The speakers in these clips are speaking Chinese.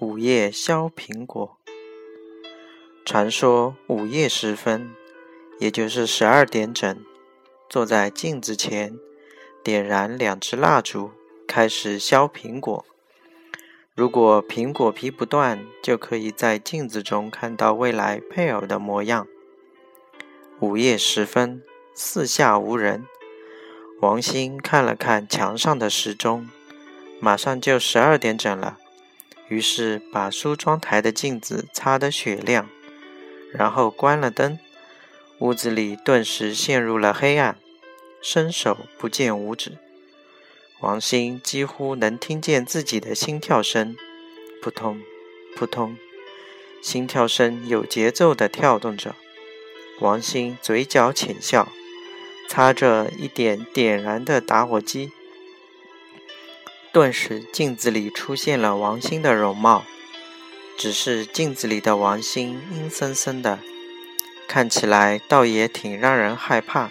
午夜削苹果。传说午夜时分，也就是十二点整，坐在镜子前，点燃两支蜡烛，开始削苹果。如果苹果皮不断，就可以在镜子中看到未来配偶的模样。午夜时分，四下无人。王鑫看了看墙上的时钟，马上就十二点整了，于是把梳妆台的镜子擦得雪亮。然后关了灯，屋子里顿时陷入了黑暗，伸手不见五指。王鑫几乎能听见自己的心跳声，扑通，扑通，心跳声有节奏地跳动着。王鑫嘴角浅笑，擦着一点点燃的打火机，顿时镜子里出现了王鑫的容貌。只是镜子里的王鑫阴森森的，看起来倒也挺让人害怕。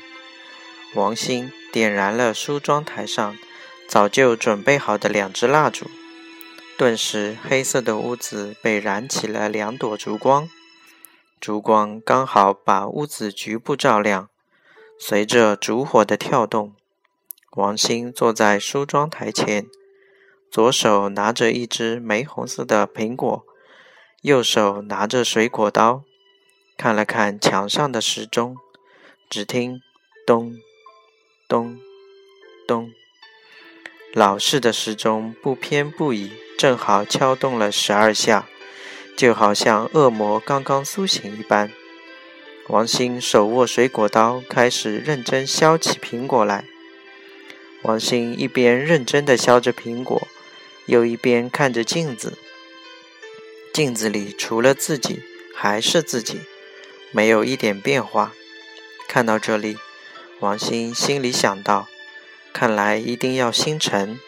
王鑫点燃了梳妆台上早就准备好的两支蜡烛，顿时黑色的屋子被燃起了两朵烛光，烛光刚好把屋子局部照亮。随着烛火的跳动，王鑫坐在梳妆台前，左手拿着一只玫红色的苹果。右手拿着水果刀，看了看墙上的时钟，只听咚咚咚，老式的时钟不偏不倚，正好敲动了十二下，就好像恶魔刚刚苏醒一般。王鑫手握水果刀，开始认真削起苹果来。王鑫一边认真地削着苹果，又一边看着镜子。镜子里除了自己还是自己，没有一点变化。看到这里，王鑫心里想到：看来一定要星辰。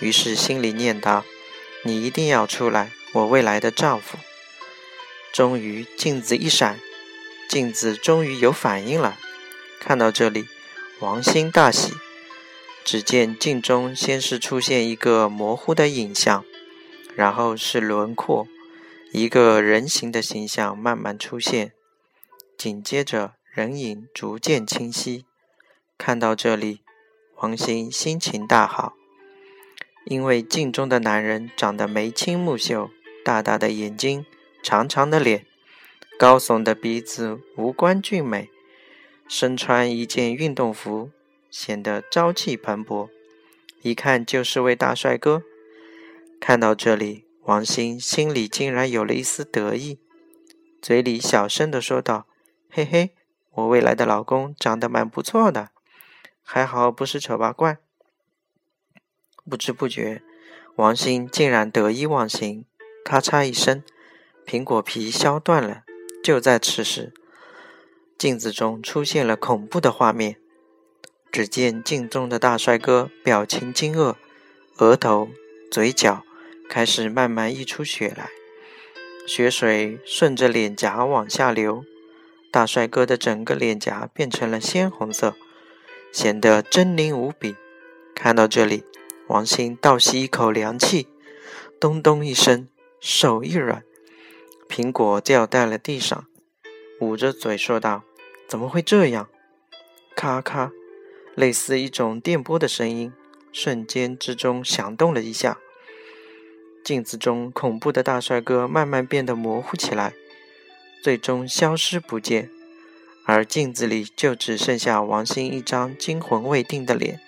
于是心里念道：“你一定要出来，我未来的丈夫。”终于，镜子一闪，镜子终于有反应了。看到这里，王鑫大喜。只见镜中先是出现一个模糊的影像，然后是轮廓。一个人形的形象慢慢出现，紧接着人影逐渐清晰。看到这里，王鑫心情大好，因为镜中的男人长得眉清目秀，大大的眼睛，长长的脸，高耸的鼻子，五官俊美，身穿一件运动服，显得朝气蓬勃，一看就是位大帅哥。看到这里。王鑫心里竟然有了一丝得意，嘴里小声的说道：“嘿嘿，我未来的老公长得蛮不错的，还好不是丑八怪。”不知不觉，王鑫竟然得意忘形，咔嚓一声，苹果皮削断了。就在此时，镜子中出现了恐怖的画面，只见镜中的大帅哥表情惊愕，额头、嘴角。开始慢慢溢出血来，血水顺着脸颊往下流，大帅哥的整个脸颊变成了鲜红色，显得狰狞无比。看到这里，王鑫倒吸一口凉气，咚咚一声，手一软，苹果掉在了地上，捂着嘴说道：“怎么会这样？”咔咔，类似一种电波的声音，瞬间之中响动了一下。镜子中恐怖的大帅哥慢慢变得模糊起来，最终消失不见，而镜子里就只剩下王鑫一张惊魂未定的脸。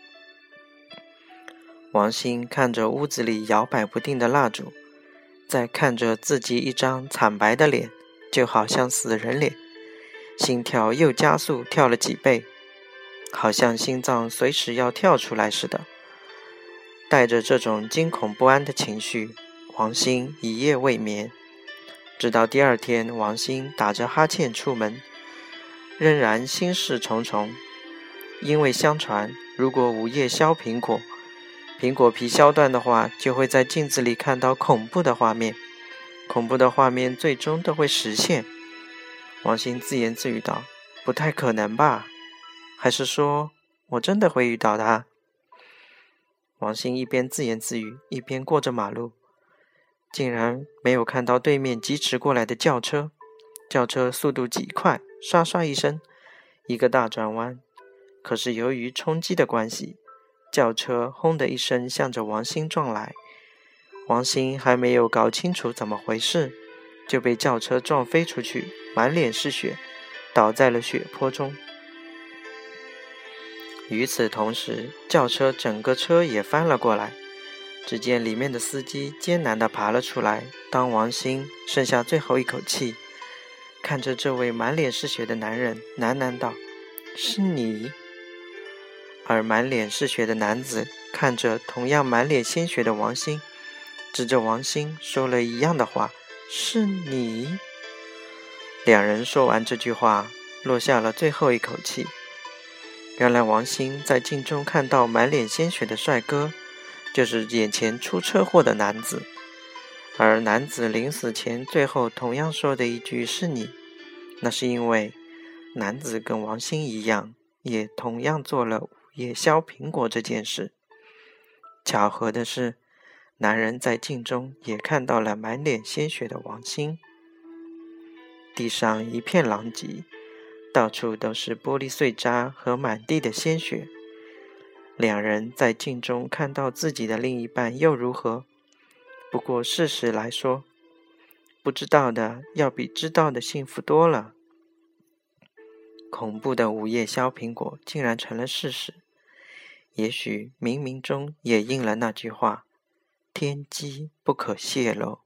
王鑫看着屋子里摇摆不定的蜡烛，再看着自己一张惨白的脸，就好像死人脸，心跳又加速跳了几倍，好像心脏随时要跳出来似的。带着这种惊恐不安的情绪，王鑫一夜未眠，直到第二天，王鑫打着哈欠出门，仍然心事重重。因为相传，如果午夜削苹果，苹果皮削断的话，就会在镜子里看到恐怖的画面，恐怖的画面最终都会实现。王鑫自言自语道：“不太可能吧？还是说我真的会遇到他？”王鑫一边自言自语，一边过着马路。竟然没有看到对面疾驰过来的轿车。轿车速度极快，唰唰一声，一个大转弯。可是由于冲击的关系，轿车轰的一声向着王鑫撞来。王鑫还没有搞清楚怎么回事，就被轿车撞飞出去，满脸是血，倒在了血泊中。与此同时，轿车整个车也翻了过来。只见里面的司机艰难地爬了出来。当王鑫剩下最后一口气。看着这位满脸是血的男人，喃喃道：“是你。”而满脸是血的男子看着同样满脸鲜血的王鑫，指着王鑫说了一样的话：“是你。”两人说完这句话，落下了最后一口气。原来王兴在镜中看到满脸鲜血的帅哥，就是眼前出车祸的男子。而男子临死前最后同样说的一句“是你”，那是因为男子跟王兴一样，也同样做了午夜削苹果这件事。巧合的是，男人在镜中也看到了满脸鲜血的王兴。地上一片狼藉，到处都是玻璃碎渣和满地的鲜血。两人在镜中看到自己的另一半又如何？不过，事实来说，不知道的要比知道的幸福多了。恐怖的午夜削苹果竟然成了事实，也许冥冥中也应了那句话：天机不可泄露。